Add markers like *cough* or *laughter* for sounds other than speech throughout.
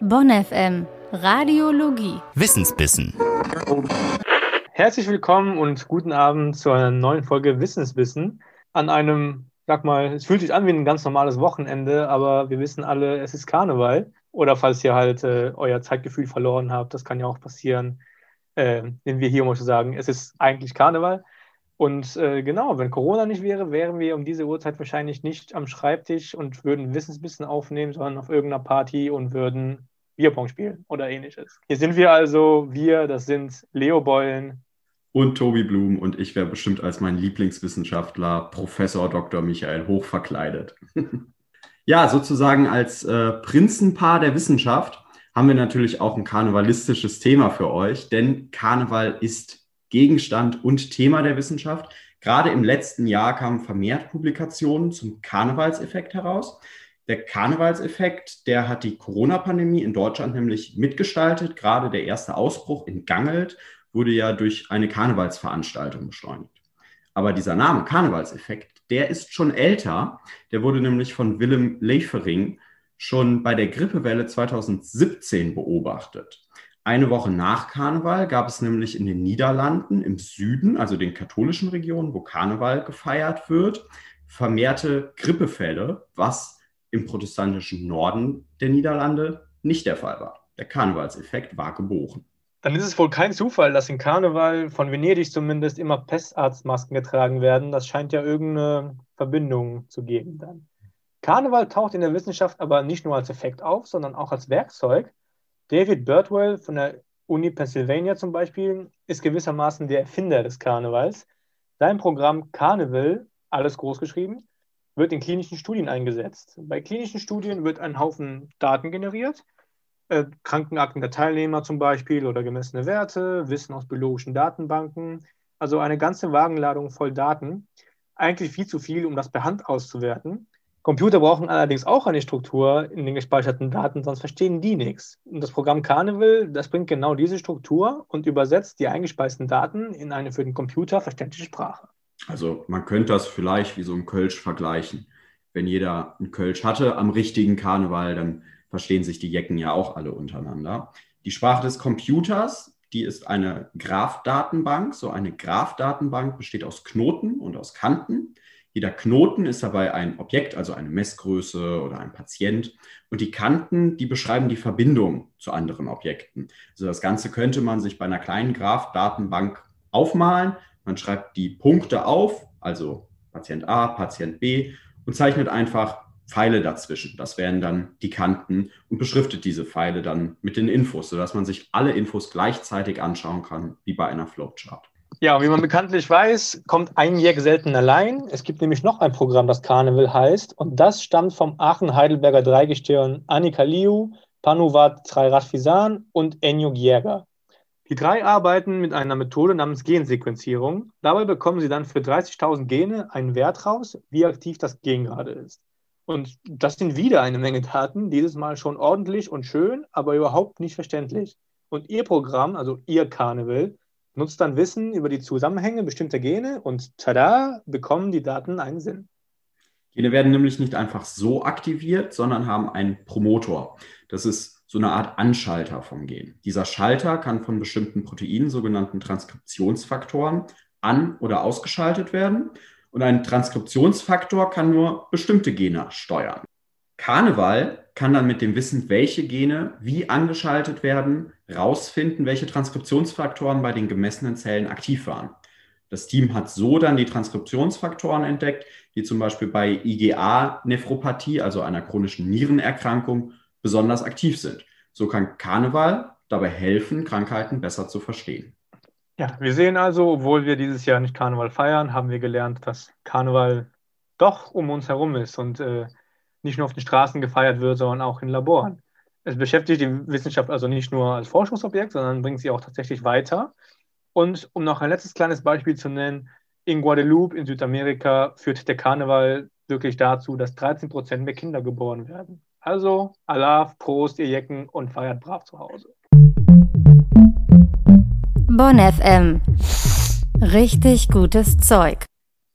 Bonn FM Radiologie Wissensbissen. Herzlich willkommen und guten Abend zu einer neuen Folge Wissensbissen. An einem, sag mal, es fühlt sich an wie ein ganz normales Wochenende, aber wir wissen alle, es ist Karneval. Oder falls ihr halt äh, euer Zeitgefühl verloren habt, das kann ja auch passieren, äh, nehmen wir hier, um euch zu sagen, es ist eigentlich Karneval. Und äh, genau, wenn Corona nicht wäre, wären wir um diese Uhrzeit wahrscheinlich nicht am Schreibtisch und würden Wissensbissen aufnehmen, sondern auf irgendeiner Party und würden Bierpong spielen oder ähnliches. Hier sind wir also, wir, das sind Leo Beulen. Und Tobi Blum und ich wäre bestimmt als mein Lieblingswissenschaftler Professor Dr. Michael Hoch verkleidet. *laughs* ja, sozusagen als äh, Prinzenpaar der Wissenschaft haben wir natürlich auch ein karnevalistisches Thema für euch, denn Karneval ist Gegenstand und Thema der Wissenschaft. Gerade im letzten Jahr kamen vermehrt Publikationen zum Karnevalseffekt heraus. Der Karnevalseffekt, der hat die Corona-Pandemie in Deutschland nämlich mitgestaltet. Gerade der erste Ausbruch in Gangelt wurde ja durch eine Karnevalsveranstaltung beschleunigt. Aber dieser Name Karnevalseffekt, der ist schon älter. Der wurde nämlich von Willem Leifering schon bei der Grippewelle 2017 beobachtet. Eine Woche nach Karneval gab es nämlich in den Niederlanden im Süden, also den katholischen Regionen, wo Karneval gefeiert wird, vermehrte Grippefälle, was im protestantischen Norden der Niederlande nicht der Fall war. Der Karnevalseffekt war geboren. Dann ist es wohl kein Zufall, dass in Karneval von Venedig zumindest immer Pestarztmasken getragen werden. Das scheint ja irgendeine Verbindung zu geben dann. Karneval taucht in der Wissenschaft aber nicht nur als Effekt auf, sondern auch als Werkzeug, David Birdwell von der Uni Pennsylvania zum Beispiel ist gewissermaßen der Erfinder des Karnevals. Sein Programm Carnival, alles groß geschrieben, wird in klinischen Studien eingesetzt. Bei klinischen Studien wird ein Haufen Daten generiert, äh, Krankenakten der Teilnehmer zum Beispiel oder gemessene Werte, Wissen aus biologischen Datenbanken, also eine ganze Wagenladung voll Daten. Eigentlich viel zu viel, um das per Hand auszuwerten. Computer brauchen allerdings auch eine Struktur in den gespeicherten Daten, sonst verstehen die nichts. Und das Programm Carnival, das bringt genau diese Struktur und übersetzt die eingespeisten Daten in eine für den Computer verständliche Sprache. Also man könnte das vielleicht wie so ein Kölsch vergleichen. Wenn jeder ein Kölsch hatte am richtigen Karneval, dann verstehen sich die Jecken ja auch alle untereinander. Die Sprache des Computers, die ist eine Graph-Datenbank. So eine Graph-Datenbank besteht aus Knoten und aus Kanten. Jeder Knoten ist dabei ein Objekt, also eine Messgröße oder ein Patient. Und die Kanten, die beschreiben die Verbindung zu anderen Objekten. Also das Ganze könnte man sich bei einer kleinen Graph-Datenbank aufmalen. Man schreibt die Punkte auf, also Patient A, Patient B, und zeichnet einfach Pfeile dazwischen. Das wären dann die Kanten und beschriftet diese Pfeile dann mit den Infos, sodass man sich alle Infos gleichzeitig anschauen kann, wie bei einer Flowchart. Ja, wie man bekanntlich weiß, kommt ein Jack selten allein. Es gibt nämlich noch ein Programm, das Carnival heißt. Und das stammt vom Aachen-Heidelberger Dreigestirn Annika Liu, Panuvat Trairatfisan und Enyo Gierger. Die drei arbeiten mit einer Methode namens Gensequenzierung. Dabei bekommen sie dann für 30.000 Gene einen Wert raus, wie aktiv das Gen gerade ist. Und das sind wieder eine Menge Daten, dieses Mal schon ordentlich und schön, aber überhaupt nicht verständlich. Und ihr Programm, also ihr Carnival, nutzt dann Wissen über die Zusammenhänge bestimmter Gene und tada, bekommen die Daten einen Sinn. Gene werden nämlich nicht einfach so aktiviert, sondern haben einen Promotor. Das ist so eine Art Anschalter vom Gen. Dieser Schalter kann von bestimmten Proteinen, sogenannten Transkriptionsfaktoren, an- oder ausgeschaltet werden. Und ein Transkriptionsfaktor kann nur bestimmte Gene steuern. Karneval kann dann mit dem Wissen, welche Gene wie angeschaltet werden, rausfinden, welche Transkriptionsfaktoren bei den gemessenen Zellen aktiv waren. Das Team hat so dann die Transkriptionsfaktoren entdeckt, die zum Beispiel bei IgA-Nephropathie, also einer chronischen Nierenerkrankung, besonders aktiv sind. So kann Karneval dabei helfen, Krankheiten besser zu verstehen. Ja, wir sehen also, obwohl wir dieses Jahr nicht Karneval feiern, haben wir gelernt, dass Karneval doch um uns herum ist und äh, nicht nur auf den Straßen gefeiert wird, sondern auch in Laboren. Es beschäftigt die Wissenschaft also nicht nur als Forschungsobjekt, sondern bringt sie auch tatsächlich weiter. Und um noch ein letztes kleines Beispiel zu nennen, in Guadeloupe in Südamerika führt der Karneval wirklich dazu, dass 13 Prozent mehr Kinder geboren werden. Also, Allah, Prost, ihr Jecken und feiert brav zu Hause. Bonn FM. Richtig gutes Zeug.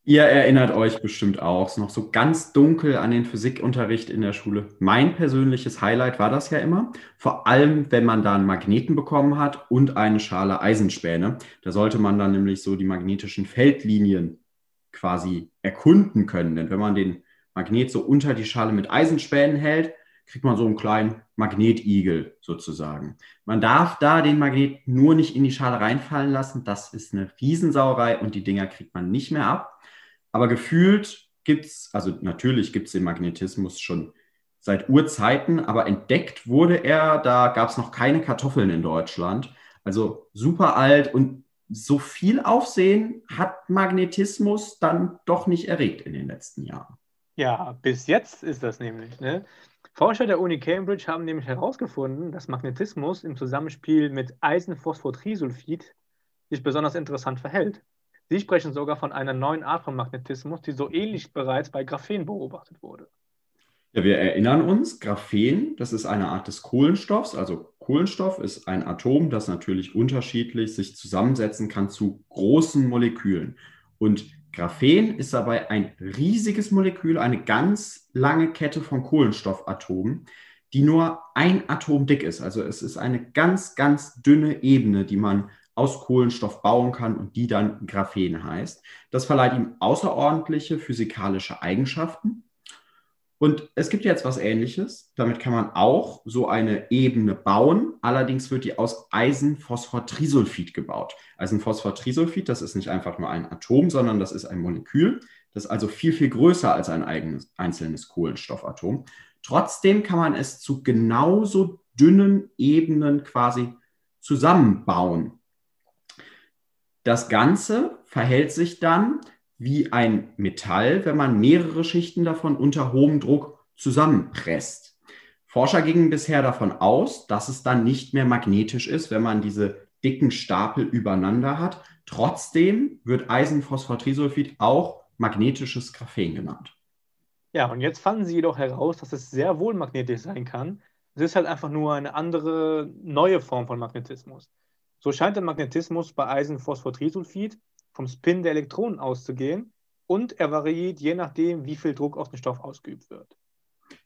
Ihr erinnert euch bestimmt auch, ist noch so ganz dunkel an den Physikunterricht in der Schule. Mein persönliches Highlight war das ja immer, vor allem wenn man da einen Magneten bekommen hat und eine Schale Eisenspäne. Da sollte man dann nämlich so die magnetischen Feldlinien quasi erkunden können. Denn wenn man den Magnet so unter die Schale mit Eisenspänen hält, kriegt man so einen kleinen Magnetigel sozusagen. Man darf da den Magnet nur nicht in die Schale reinfallen lassen. Das ist eine Riesensauerei und die Dinger kriegt man nicht mehr ab. Aber gefühlt gibt es, also natürlich gibt es den Magnetismus schon seit Urzeiten, aber entdeckt wurde er, da gab es noch keine Kartoffeln in Deutschland. Also super alt und so viel Aufsehen hat Magnetismus dann doch nicht erregt in den letzten Jahren. Ja, bis jetzt ist das nämlich. Ne? Forscher der Uni Cambridge haben nämlich herausgefunden, dass Magnetismus im Zusammenspiel mit Eisenphosphotrisulfid sich besonders interessant verhält. Sie sprechen sogar von einer neuen Art von Magnetismus, die so ähnlich bereits bei Graphen beobachtet wurde. Ja, wir erinnern uns, Graphen, das ist eine Art des Kohlenstoffs. Also Kohlenstoff ist ein Atom, das natürlich unterschiedlich sich zusammensetzen kann zu großen Molekülen. Und Graphen ist dabei ein riesiges Molekül, eine ganz lange Kette von Kohlenstoffatomen, die nur ein Atom dick ist. Also es ist eine ganz, ganz dünne Ebene, die man aus Kohlenstoff bauen kann und die dann Graphen heißt. Das verleiht ihm außerordentliche physikalische Eigenschaften. Und es gibt jetzt was Ähnliches. Damit kann man auch so eine Ebene bauen. Allerdings wird die aus Eisenphosphotrisulfid gebaut. Eisenphosphotrisulfid, das ist nicht einfach nur ein Atom, sondern das ist ein Molekül. Das ist also viel, viel größer als ein eigenes, einzelnes Kohlenstoffatom. Trotzdem kann man es zu genauso dünnen Ebenen quasi zusammenbauen. Das Ganze verhält sich dann wie ein Metall, wenn man mehrere Schichten davon unter hohem Druck zusammenpresst. Forscher gingen bisher davon aus, dass es dann nicht mehr magnetisch ist, wenn man diese dicken Stapel übereinander hat. Trotzdem wird Eisenphosphotrisulfid auch magnetisches Graphen genannt. Ja, und jetzt fanden sie jedoch heraus, dass es sehr wohl magnetisch sein kann. Es ist halt einfach nur eine andere, neue Form von Magnetismus. So scheint der Magnetismus bei Eisenphosphotrisulfid vom Spin der Elektronen auszugehen und er variiert je nachdem, wie viel Druck auf den Stoff ausgeübt wird.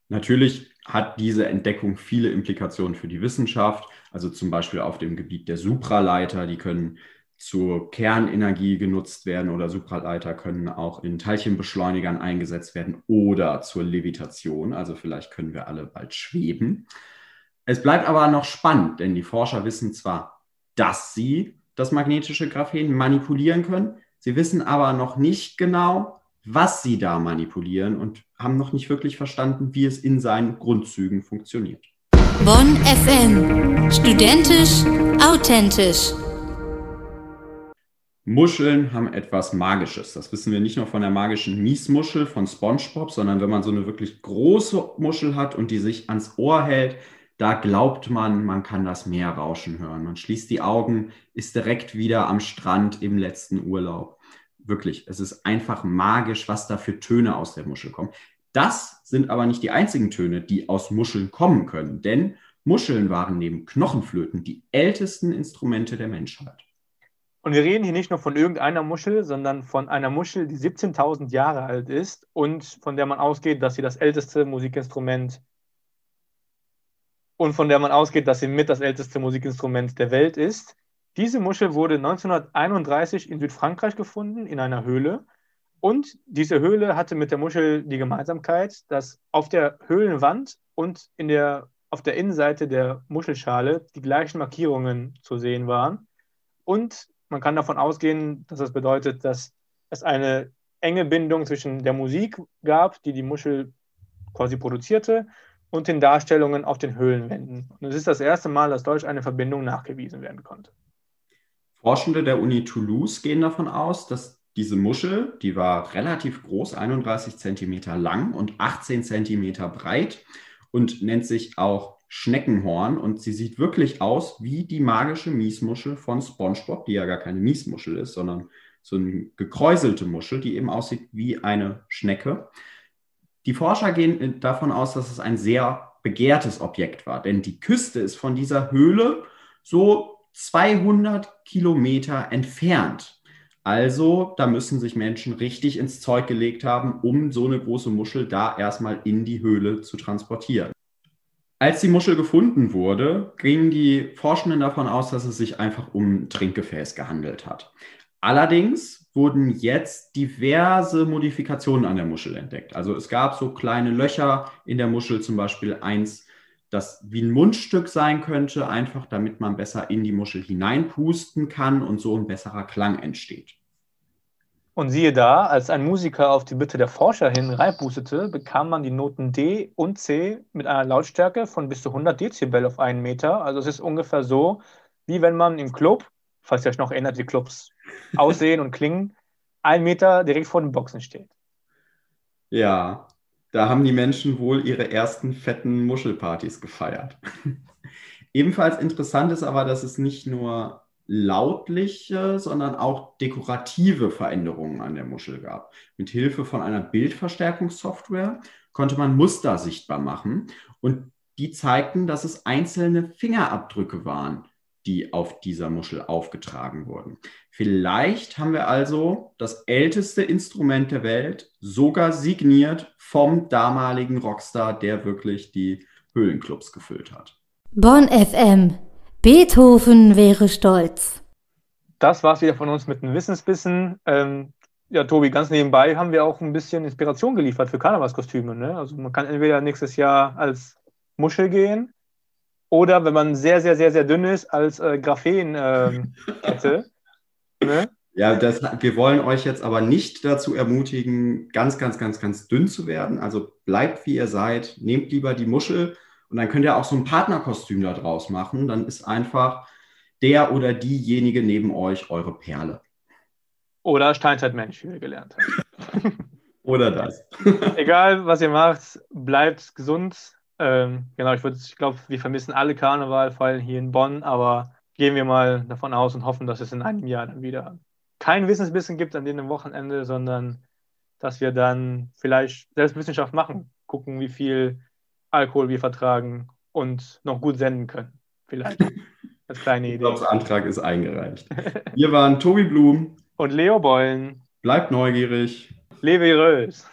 Natürlich hat diese Entdeckung viele Implikationen für die Wissenschaft, also zum Beispiel auf dem Gebiet der Supraleiter, die können zur Kernenergie genutzt werden oder Supraleiter können auch in Teilchenbeschleunigern eingesetzt werden oder zur Levitation. Also vielleicht können wir alle bald schweben. Es bleibt aber noch spannend, denn die Forscher wissen zwar dass sie das magnetische Graphen manipulieren können. Sie wissen aber noch nicht genau, was sie da manipulieren und haben noch nicht wirklich verstanden, wie es in seinen Grundzügen funktioniert. Bonn FM. Studentisch, authentisch. Muscheln haben etwas Magisches. Das wissen wir nicht nur von der magischen Miesmuschel von SpongeBob, sondern wenn man so eine wirklich große Muschel hat und die sich ans Ohr hält, da glaubt man, man kann das Meer rauschen hören. Man schließt die Augen, ist direkt wieder am Strand im letzten Urlaub. Wirklich, es ist einfach magisch, was da für Töne aus der Muschel kommen. Das sind aber nicht die einzigen Töne, die aus Muscheln kommen können, denn Muscheln waren neben Knochenflöten die ältesten Instrumente der Menschheit. Und wir reden hier nicht nur von irgendeiner Muschel, sondern von einer Muschel, die 17.000 Jahre alt ist und von der man ausgeht, dass sie das älteste Musikinstrument und von der man ausgeht, dass sie mit das älteste Musikinstrument der Welt ist. Diese Muschel wurde 1931 in Südfrankreich gefunden, in einer Höhle. Und diese Höhle hatte mit der Muschel die Gemeinsamkeit, dass auf der Höhlenwand und in der, auf der Innenseite der Muschelschale die gleichen Markierungen zu sehen waren. Und man kann davon ausgehen, dass das bedeutet, dass es eine enge Bindung zwischen der Musik gab, die die Muschel quasi produzierte, und den Darstellungen auf den Höhlenwänden. Und es ist das erste Mal, dass Deutsch eine Verbindung nachgewiesen werden konnte. Forschende der Uni Toulouse gehen davon aus, dass diese Muschel, die war relativ groß, 31 Zentimeter lang und 18 Zentimeter breit und nennt sich auch Schneckenhorn und sie sieht wirklich aus wie die magische Miesmuschel von SpongeBob, die ja gar keine Miesmuschel ist, sondern so eine gekräuselte Muschel, die eben aussieht wie eine Schnecke. Die Forscher gehen davon aus, dass es ein sehr begehrtes Objekt war, denn die Küste ist von dieser Höhle so 200 Kilometer entfernt. Also, da müssen sich Menschen richtig ins Zeug gelegt haben, um so eine große Muschel da erstmal in die Höhle zu transportieren. Als die Muschel gefunden wurde, gingen die Forschenden davon aus, dass es sich einfach um ein Trinkgefäß gehandelt hat. Allerdings wurden jetzt diverse Modifikationen an der Muschel entdeckt. Also es gab so kleine Löcher in der Muschel, zum Beispiel eins, das wie ein Mundstück sein könnte, einfach damit man besser in die Muschel hineinpusten kann und so ein besserer Klang entsteht. Und siehe da, als ein Musiker auf die Bitte der Forscher hin reinpustete, bekam man die Noten D und C mit einer Lautstärke von bis zu 100 Dezibel auf einen Meter. Also es ist ungefähr so, wie wenn man im Club, falls ihr euch noch erinnert, wie Clubs aussehen und klingen, einen Meter direkt vor den Boxen steht. Ja, da haben die Menschen wohl ihre ersten fetten Muschelpartys gefeiert. *laughs* Ebenfalls interessant ist aber, dass es nicht nur lautliche, sondern auch dekorative Veränderungen an der Muschel gab. Mit Hilfe von einer Bildverstärkungssoftware konnte man Muster sichtbar machen und die zeigten, dass es einzelne Fingerabdrücke waren, die auf dieser Muschel aufgetragen wurden. Vielleicht haben wir also das älteste Instrument der Welt sogar signiert vom damaligen Rockstar, der wirklich die Höhlenclubs gefüllt hat. Bonn FM Beethoven wäre stolz. Das war's wieder von uns mit einem Wissensbissen. Ähm, ja, Tobi, ganz nebenbei haben wir auch ein bisschen Inspiration geliefert für Karnevalskostüme. Ne? Also man kann entweder nächstes Jahr als Muschel gehen oder, wenn man sehr, sehr, sehr, sehr dünn ist, als äh, Graphen-Kette. Ähm, *laughs* ne? Ja, das, wir wollen euch jetzt aber nicht dazu ermutigen, ganz, ganz, ganz, ganz dünn zu werden. Also bleibt wie ihr seid, nehmt lieber die Muschel und dann könnt ihr auch so ein Partnerkostüm da draus machen. Dann ist einfach der oder diejenige neben euch eure Perle. Oder Steinzeitmensch, wie wir gelernt haben. *laughs* oder das. Egal, was ihr macht, bleibt gesund. Ähm, genau, ich, ich glaube, wir vermissen alle Karneval, vor allem hier in Bonn, aber gehen wir mal davon aus und hoffen, dass es in einem Jahr dann wieder kein Wissensbissen gibt an dem Wochenende, sondern dass wir dann vielleicht Selbstwissenschaft machen, gucken, wie viel Alkohol wir vertragen und noch gut senden können. Vielleicht als kleine Idee. Der Antrag ist eingereicht. *laughs* Wir waren Tobi Blum und Leo Beulen. Bleibt neugierig. Leve Rös.